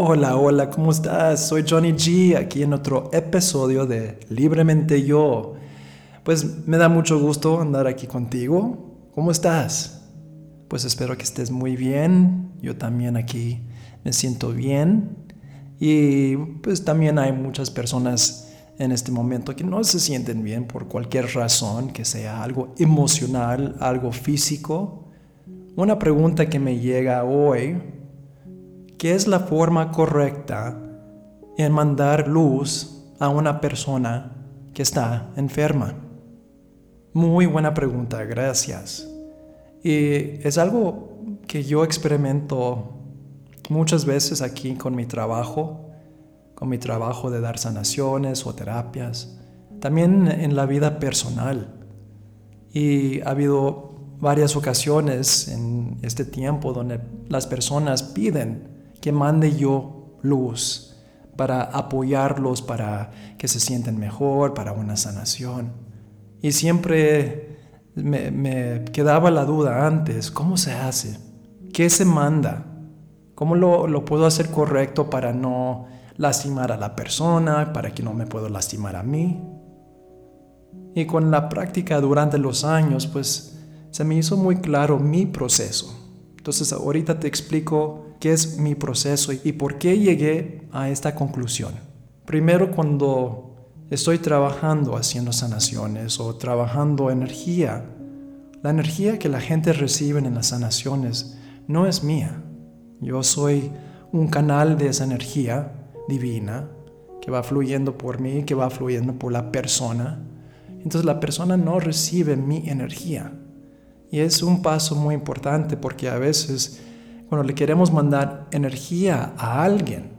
Hola, hola, ¿cómo estás? Soy Johnny G, aquí en otro episodio de Libremente Yo. Pues me da mucho gusto andar aquí contigo. ¿Cómo estás? Pues espero que estés muy bien. Yo también aquí me siento bien. Y pues también hay muchas personas en este momento que no se sienten bien por cualquier razón, que sea algo emocional, algo físico. Una pregunta que me llega hoy ¿Qué es la forma correcta en mandar luz a una persona que está enferma? Muy buena pregunta, gracias. Y es algo que yo experimento muchas veces aquí con mi trabajo, con mi trabajo de dar sanaciones o terapias, también en la vida personal. Y ha habido varias ocasiones en este tiempo donde las personas piden que mande yo luz para apoyarlos, para que se sienten mejor, para una sanación. Y siempre me, quedaba la duda antes, ¿cómo se hace? ¿Qué se manda? ¿Cómo lo, lo, puedo hacer correcto para no lastimar a la persona, para que no me puedo lastimar a mí? Y con la práctica durante los años, pues se me hizo muy claro mi proceso. Entonces ahorita te explico qué es mi proceso y por qué llegué a esta conclusión. Primero, cuando estoy trabajando haciendo sanaciones o trabajando energía, la energía que la gente recibe en las sanaciones no es mía. Yo soy un canal de esa energía divina que va fluyendo por mí, que va fluyendo por la persona. Entonces la persona no recibe mi energía. Y es un paso muy importante porque a veces cuando le queremos mandar energía a alguien,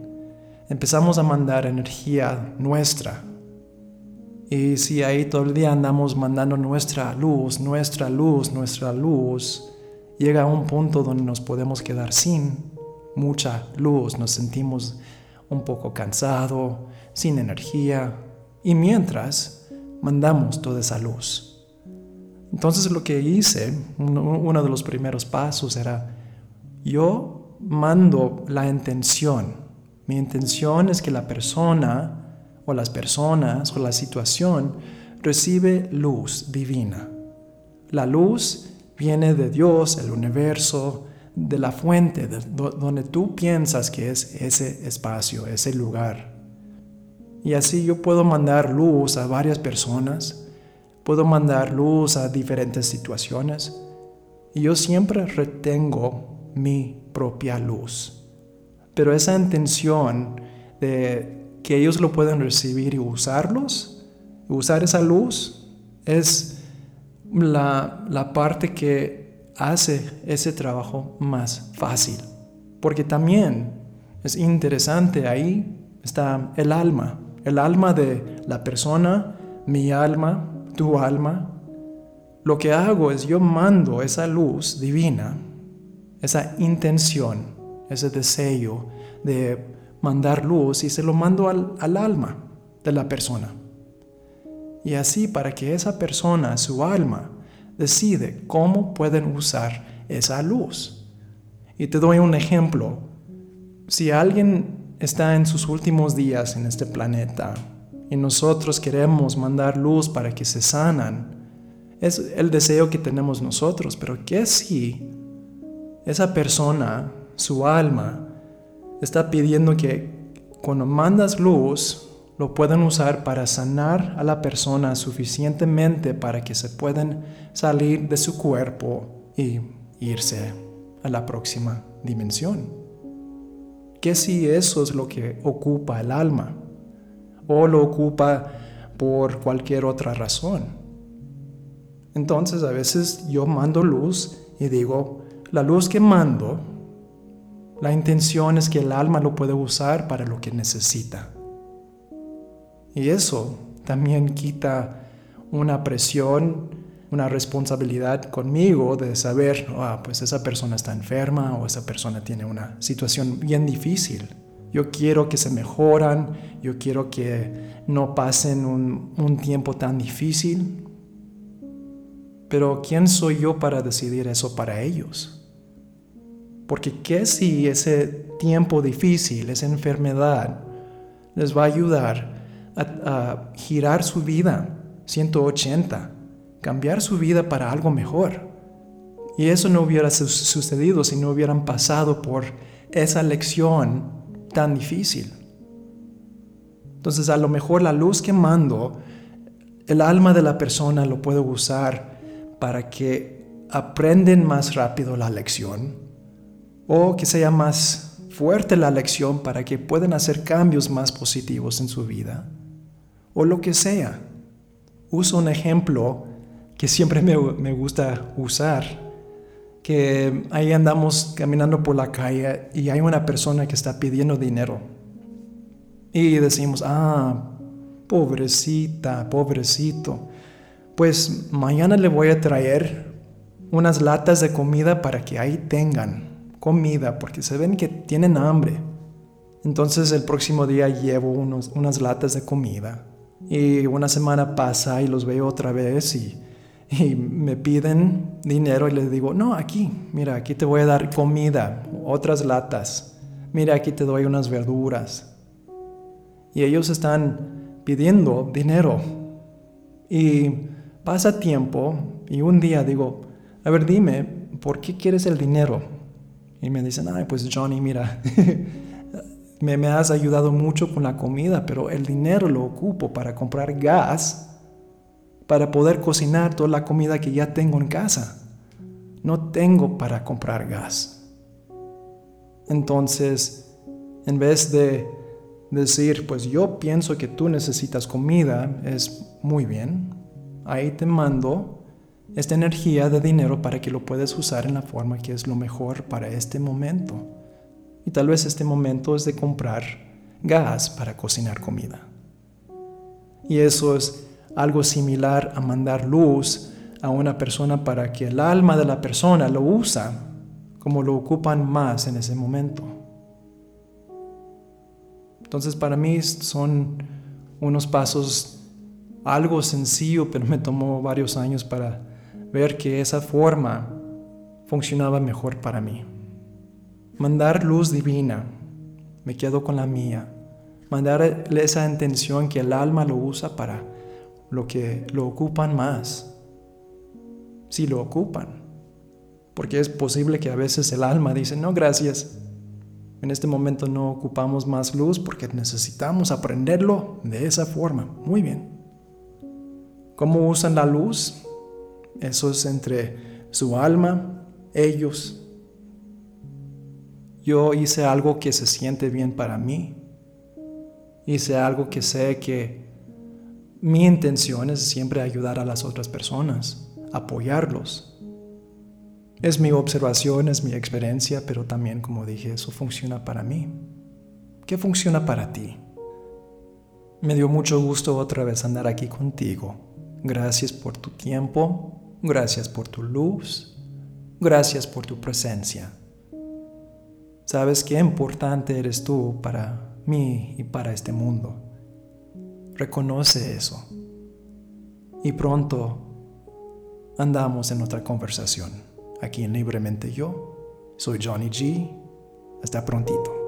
empezamos a mandar energía nuestra. Y si ahí todo el día andamos mandando nuestra luz, nuestra luz, nuestra luz, llega a un punto donde nos podemos quedar sin mucha luz, nos sentimos un poco cansado, sin energía, y mientras mandamos toda esa luz. Entonces lo que hice, uno de los primeros pasos era yo mando la intención. Mi intención es que la persona o las personas o la situación recibe luz divina. La luz viene de Dios, el universo, de la fuente, donde tú piensas que es ese espacio, ese lugar. Y así yo puedo mandar luz a varias personas, puedo mandar luz a diferentes situaciones. Y yo siempre retengo mi propia luz. Pero esa intención de que ellos lo puedan recibir y usarlos, usar esa luz, es la, la parte que hace ese trabajo más fácil. Porque también es interesante, ahí está el alma, el alma de la persona, mi alma, tu alma. Lo que hago es yo mando esa luz divina esa intención, ese deseo de mandar luz y se lo mando al, alma de la persona. Y así para que esa persona, su alma, decide cómo pueden usar esa luz. Y te doy un ejemplo. Si alguien está en sus últimos días en este planeta y nosotros queremos mandar luz para que se sanan, es el deseo que tenemos nosotros, pero ¿qué si esa persona, su alma, está pidiendo que cuando mandas luz, lo puedan usar para sanar a la persona suficientemente para que se puedan salir de su cuerpo y irse a la próxima dimensión. ¿Qué si eso es lo que ocupa el alma? ¿O lo ocupa por cualquier otra razón? Entonces a veces yo mando luz y digo, la luz que mando, la intención es que el alma lo pueda usar para lo que necesita. Y eso también quita una presión, una responsabilidad conmigo de saber, ah, pues esa persona está enferma o esa persona tiene una situación bien difícil. Yo quiero que se mejoran, yo quiero que no pasen un tiempo tan difícil. Pero ¿quién soy yo para decidir eso para ellos? Porque qué si ese tiempo difícil, esa enfermedad, les va a ayudar a, girar su vida 180, cambiar su vida para algo mejor. Y eso no hubiera sucedido si no hubieran pasado por esa lección tan difícil. Entonces a lo mejor la luz que mando, el alma de la persona lo puedo usar para que aprenden más rápido la lección o que sea más fuerte la lección para que puedan hacer cambios más positivos en su vida, o lo que sea. Uso un ejemplo que siempre me, gusta usar, que ahí andamos caminando por la calle y hay una persona que está pidiendo dinero. Y decimos, ah, pobrecita, pobrecito. Pues mañana le voy a traer unas latas de comida para que ahí tengan comida porque se ven que tienen hambre. Entonces el próximo día llevo unos, unas latas de comida y una semana pasa y los veo otra vez y, y me piden dinero y les digo, no, aquí, mira, aquí te voy a dar comida, otras latas, mira, aquí te doy unas verduras. Y ellos están pidiendo dinero. Y pasa tiempo y un día digo, a ver, dime, ¿por qué quieres el dinero? Y me dicen, ay, pues Johnny, mira, me, me has ayudado mucho con la comida, pero el dinero lo ocupo para comprar gas para poder cocinar toda la comida que ya tengo en casa. No tengo para comprar gas. Entonces, en vez de decir, pues yo pienso que tú necesitas comida, es muy bien. Ahí te mando esta energía de dinero para que lo puedas usar en la forma que es lo mejor para este momento. Y tal vez este momento es de comprar gas para cocinar comida. Y eso es algo similar a mandar luz a una persona para que el alma de la persona lo usa como lo ocupan más en ese momento. Entonces para mí son unos pasos algo sencillo, pero me tomó varios años para ver que esa forma funcionaba mejor para mí. Mandar luz divina, me quedo con la mía. Mandar esa intención que el alma lo usa para lo que lo ocupan más. Si lo ocupan. Porque es posible que a veces el alma dice, no, gracias. En este momento no ocupamos más luz porque necesitamos aprenderlo de esa forma. Muy bien. ¿Cómo usan la luz? Eso es entre su alma, ellos. Yo hice algo que se siente bien para mí. Hice algo que sé que mi intención es siempre ayudar a las otras personas, apoyarlos. Es mi observación, es mi experiencia, pero también, como dije, eso funciona para mí. ¿Qué funciona para ti? Me dio mucho gusto otra vez andar aquí contigo. Gracias por tu tiempo, Gracias por tu luz. Gracias por tu presencia. Sabes qué importante eres tú para mí y para este mundo. Reconoce eso. Y pronto andamos en otra conversación. Aquí en Libremente Yo. Soy Johnny G. Hasta prontito.